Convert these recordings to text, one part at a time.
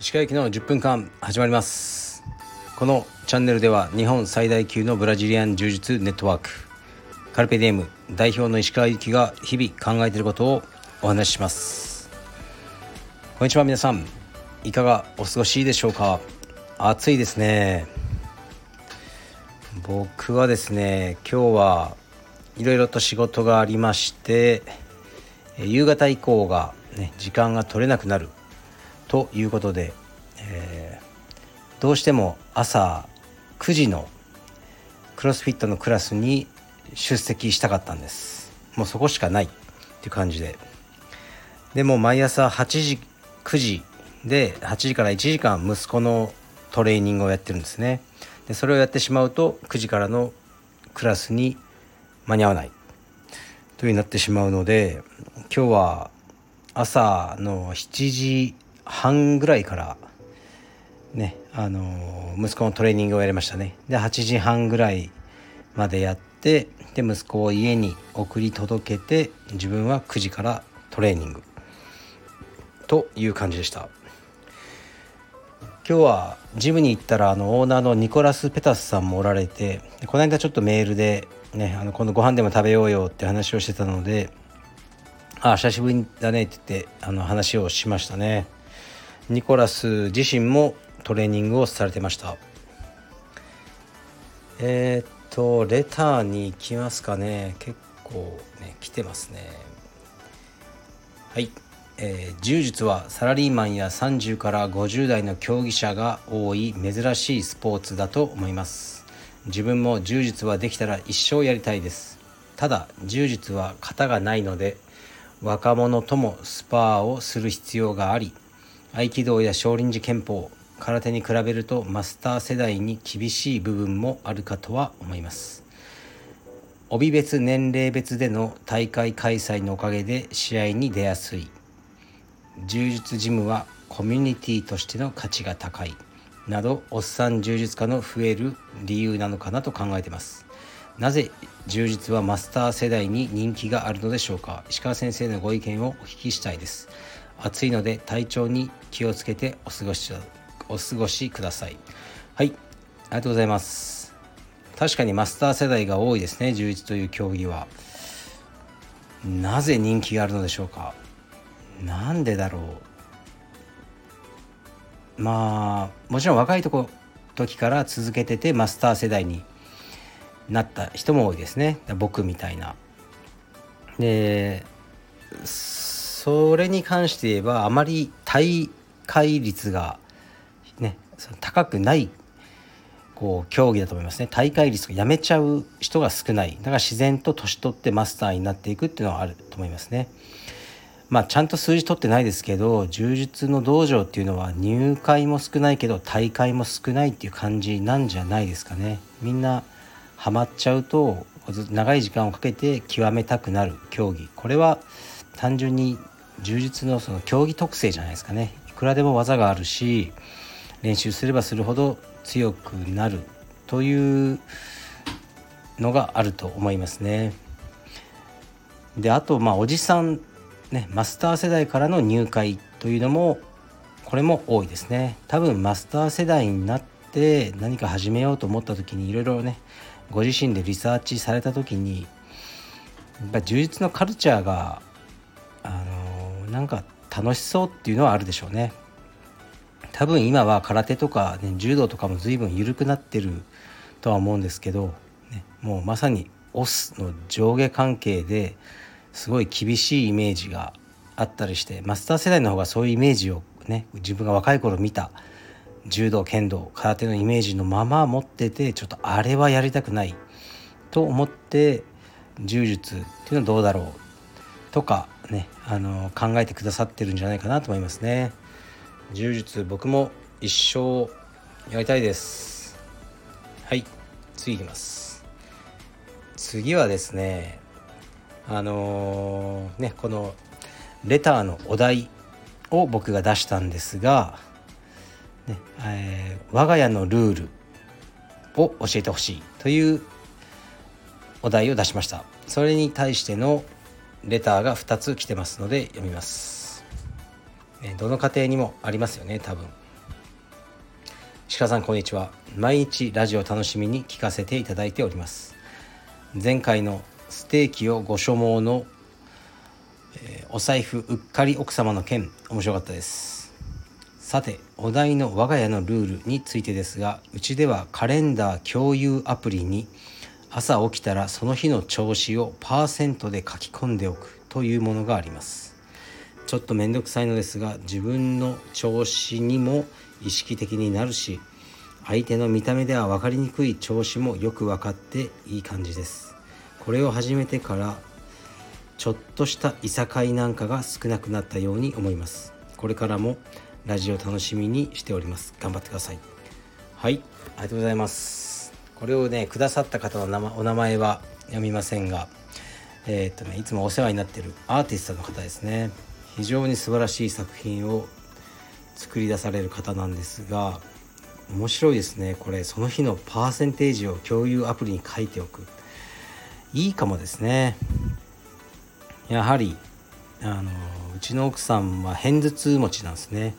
石川行きの10分間始まります。このチャンネルでは日本最大級のブラジリアン柔術ネットワーク。カルペディエム代表の石川行きが日々考えていることをお話しします。こんにちは皆さん。いかがお過ごしでしょうか？暑いですね。僕はですね今日はいろいろと仕事がありまして夕方以降が、ね、時間が取れなくなるということで、えー、どうしても朝9時のクロスフィットのクラスに出席したかったんです。もうそこしかないっていう感じで。でも毎朝8時9時で8時から1時間息子のトレーニングをやってるんですね。でそれをやってしまうと9時からのクラスに間に合わない。というふうになってしまうので今日は朝の7時半ぐらいからねあの息子のトレーニングをやりましたね。で8時半ぐらいまでやってで息子を家に送り届けて自分は9時からトレーニング。という感じでした。今日はジムに行ったらあのオーナーのニコラス・ペタスさんもおられてこの間ちょっとメールでねあの今度ご飯でも食べようよって話をしてたのであ久しぶりだねって言ってあの話をしましたね。ニコラス自身もトレーニングをされてました。えー、っとレターに行きますかね。結構ね来てますね。はい。えー、柔術はサラリーマンや30から50代の競技者が多い珍しいスポーツだと思います。自分も柔術はできたら一生やりたいです。ただ柔術は型がないので若者ともスパーをする必要があり合気道や少林寺拳法空手に比べるとマスター世代に厳しい部分もあるかとは思います。帯別年齢別での大会開催のおかげで試合に出やすい。柔術ジムはコミュニティとしての価値が高い。などおっさん柔術家の増える理由なのかなと考えてます。なぜ柔術はマスター世代に人気があるのでしょうか？石川先生のご意見をお聞きしたいです。暑いので体調に気をつけてお過ごしお過ごしください。はい。ありがとうございます。確かにマスター世代が多いですね柔術という競技は。なぜ人気があるのでしょうか？なんでだろう？まあもちろん若いとこ時から続けててマスター世代になった人も多いですね僕みたいな。でそれに関して言えばあまり大会率がね高くないこう競技だと思いますね大会率がやめちゃう人が少ないだから自然と年取ってマスターになっていくっていうのはあると思いますね。まあ、ちゃんと数字取ってないですけど柔術の道場っていうのは入会も少ないけど大会も少ないっていう感じなんじゃないですかね。みんなハマっちゃうと長い時間をかけて極めたくなる競技。これは単純に柔術のその競技特性じゃないですかね。いくらでも技があるし練習すればするほど強くなるというのがあると思いますね。であとまあおじさんね、マスター世代からの入会というのもこれも多いですね。多分マスター世代になって何か始めようと思った時にいろいろねご自身でリサーチされた時にやっぱ充実のカルチャーがあのー、なんか楽しそうっていうのはあるでしょうね。多分今は空手とか、ね、柔道とかも随分緩くなってるとは思うんですけど、ね、もうまさにオスの上下関係ですごい厳しいイメージがあったりしてマスター世代の方がそういうイメージをね自分が若い頃見た柔道剣道空手のイメージのまま持っててちょっとあれはやりたくないと思って柔術っていうのはどうだろうとかねあの考えてくださってるんじゃないかなと思いますね。柔術僕も一生やりたいですはい次いきます次はですねあのー、ねこのレターのお題を僕が出したんですが、ねえー、我が家のルールを教えてほしいというお題を出しました。それに対してのレターが2つ来てますので読みます、ね、どの家庭にもありますよね多分。鹿さんこんにちは。毎日ラジオ楽しみに聞かせていただいております。前回のステーキをご所望の、えー、お財布うっかり奥様の件面白かったです。さてお題の我が家のルールについてですがうちではカレンダー共有アプリに朝起きたらその日の調子をパーセントで書き込んでおくというものがあります。ちょっと面倒くさいのですが自分の調子にも意識的になるし相手の見た目では分かりにくい調子もよく分かっていい感じです。これを始めてからちょっとしたいさかいなんかが少なくなったように思います。これからもラジオ楽しみにしております。頑張ってください。はい。ありがとうございます。これをねくださった方の名前お名前は読みませんがえー、っとねいつもお世話になってるアーティストの方ですね。非常に素晴らしい作品を作り出される方なんですが面白いですね。これその日のパーセンテージを共有アプリに書いておく。いいかもですね。やはりあのうちの奥さんは片頭痛持ちなんですね。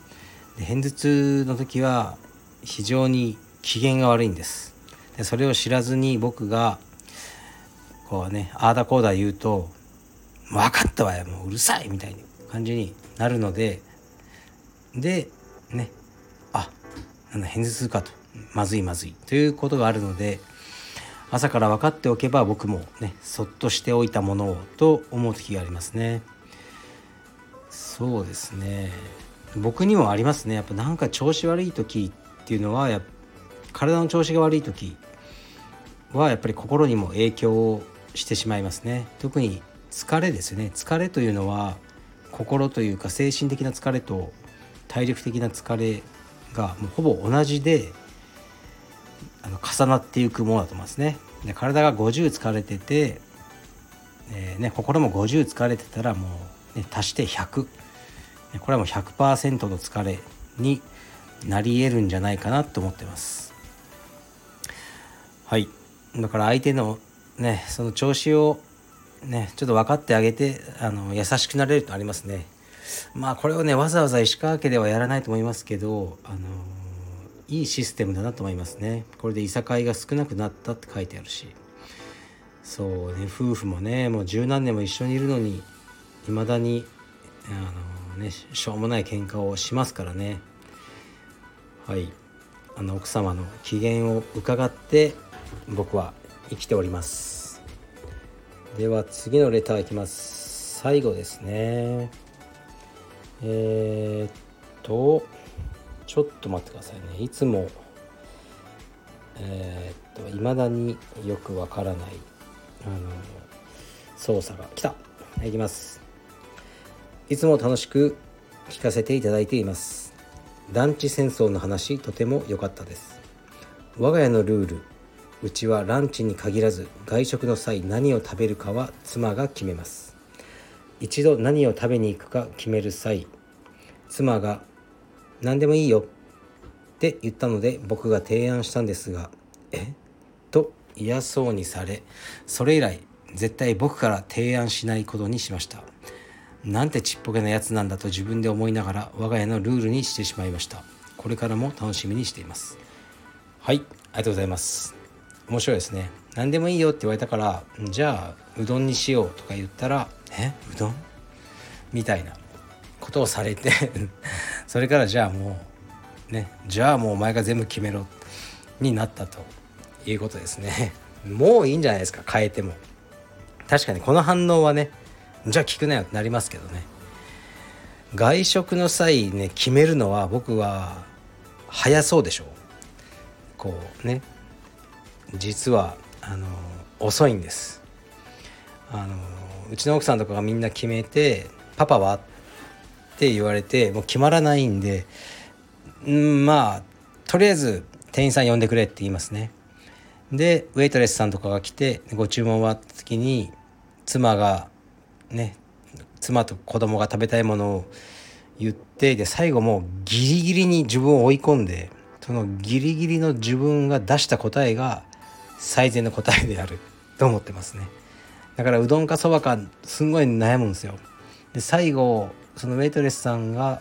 で片頭痛の時は非常に機嫌が悪いんです。でそれを知らずに僕がこうねああだこうだ言うと「分かったわよもううるさい!」みたいな感じになるのででねあなんだ片頭痛かと。まずいまずいということがあるので朝から分かっておけば僕もねそっとしておいたものをと思う時がありますね。そうですね。僕にもありますね。やっぱなんか調子悪い時っていうのはや体の調子が悪い時はやっぱり心にも影響をしてしまいますね。特に疲れですね。疲れというのは心というか精神的な疲れと体力的な疲れがもうほぼ同じであの重なっていくものだと思いますね。で体が50疲れてて、えー、ね、心も50疲れてたらもう、ね、足して100これはもう100%の疲れになり得るんじゃないかなと思ってます。はいだから相手のねその調子をねちょっと分かってあげてあの優しくなれるとありますね。まあこれをねわざわざ石川家ではやらないと思いますけどあのいいシステムだなと思いますね。これでいさかいが少なくなったって書いてあるし。そうね夫婦もねもう十何年も一緒にいるのにいまだにあのねしょうもない喧嘩をしますからね。はい。あの奥様の機嫌を伺って僕は生きております。では次のレターいきます。最後ですね。えー、っとちょっと待ってくださいね。いつもえー、っと未だによくわからないあの操作が。来た。いきます。いつも楽しく聞かせていただいています。団地戦争の話とても良かったです。我が家のルールうちはランチに限らず外食の際何を食べるかは妻が決めます。一度何を食べに行くか決める際妻が「何でもいいよ」って言ったので僕が提案したんですが「え？と嫌そうにされそれ以来絶対僕から提案しないことにしました。なんてちっぽけなやつなんだと自分で思いながら我が家のルールにしてしまいました。これからも楽しみにしています。はいありがとうございます。面白いですね。何でもいいよって言われたからじゃあうどんにしようとか言ったらえ？うどん？みたいな。ことをされて それからじゃあもうねじゃあもうお前が全部決めろになったということですね。もういいんじゃないですか変えても。確かにこの反応はねじゃあ聞くなよってなりますけどね。外食の際ね決めるのは僕は早そうでしょう。こうね実はあの遅いんです。あのうちの奥さんとかがみんな決めて「パパは?」ってって言われてもう決まらないんでんまあとりあえず店員さん呼んでくれって言いますねでウェイトレスさんとかが来てご注文終わった時に妻がね妻と子供が食べたいものを言ってで最後もうギリギリに自分を追い込んでそのギリギリの自分が出した答えが最善の答えであると思ってますね。だからうどんかそばかすんごい悩むんですよで最後そのウェイトレスさんが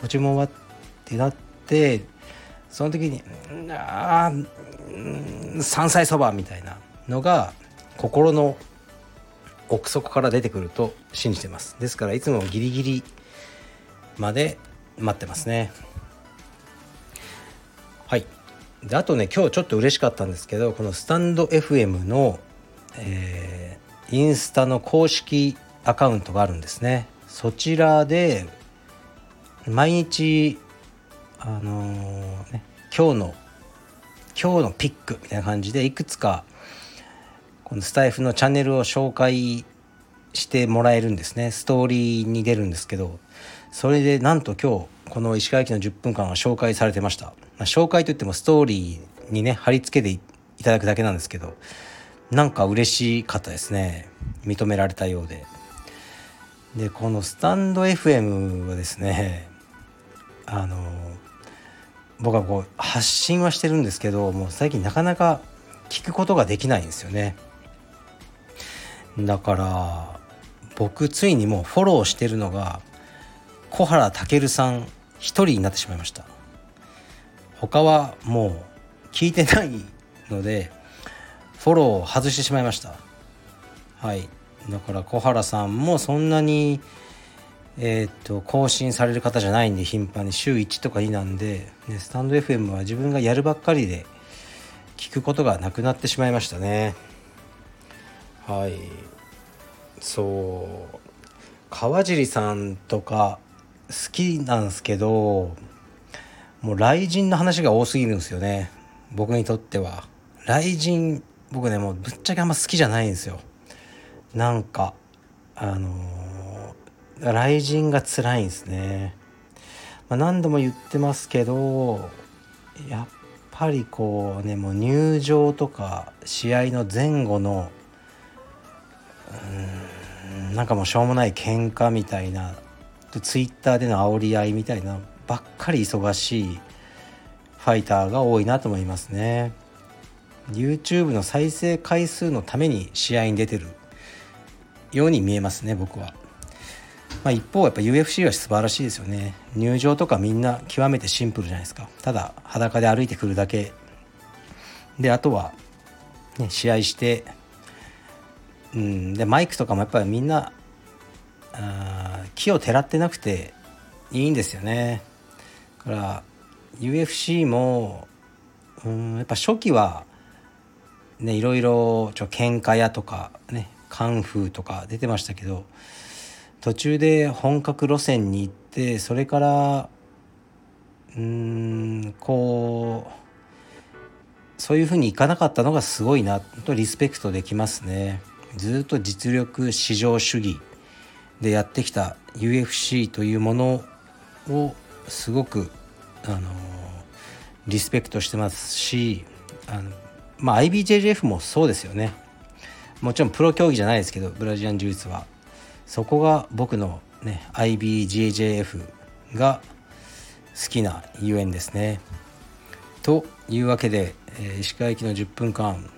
ご注文はってなってその時に「ああ山菜そば」みたいなのが心の奥底から出てくると信じてます。ですからいつもギリギリまで待ってますね。はい。であとね今日ちょっと嬉しかったんですけどこのスタンド FM の、えー、インスタの公式アカウントがあるんですね。そちらで毎日あのー、ね、今日の今日のピックみたいな感じでいくつかこのスタイフのチャンネルを紹介してもらえるんですね。ストーリーに出るんですけどそれでなんと今日この石川駅の10分間は紹介されてました、まあ、紹介といってもストーリーにね貼り付けていただくだけなんですけどなんか嬉しかったですね。認められたようで。でこのスタンド FM はですねあの僕はこう発信はしてるんですけどもう最近なかなか聞くことができないんですよね。だから僕ついにもうフォローしてるのが小原健さん一人になってしまいました。他はもう聞いてないのでフォローを外してしまいました。はい。だから小原さんもそんなにえー、っと更新される方じゃないんで頻繁に。週1とか2なんで、ね、スタンド FM は自分がやるばっかりで聞くことがなくなってしまいましたね。はい。そう。川尻さんとか好きなんですけどもう雷神の話が多すぎるんですよね。僕にとっては。雷神僕ねもうぶっちゃけあんま好きじゃないんですよ。なんかあのー、雷神が辛いんですね、まあ、何度も言ってますけどやっぱりこうねもう入場とか試合の前後のうんなんかもうしょうもない喧嘩みたいなツイッターでの煽り合いみたいなばっかり忙しいファイターが多いなと思いますね。YouTube の再生回数のために試合に出てる。ように見えますね僕は、まあ、一方やっぱ UFC は素晴らしいですよね。入場とかみんな極めてシンプルじゃないですか。ただ裸で歩いてくるだけ。であとは、ね、試合してうんでマイクとかもやっぱりみんなあ木をてらってなくていいんですよね。だから UFC もうんやっぱ初期はねいろいろちょ喧嘩屋とかねカンフーとか出てましたけど途中で本格路線に行ってそれからうんこうそういうふうにいかなかったのがすごいなとリスペクトできますね。ずっと実力至上主義でやってきた UFC というものをすごくあのリスペクトしてますしあの、まあ、IBJJF もそうですよねもちろんプロ競技じゃないですけどブラジリアン柔術は。そこが僕のね IBJJF が好きなゆえんですね。というわけで、えー、石川行きの10分間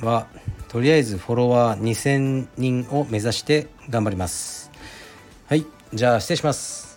はとりあえずフォロワー2000人を目指して頑張ります。はいじゃあ失礼します。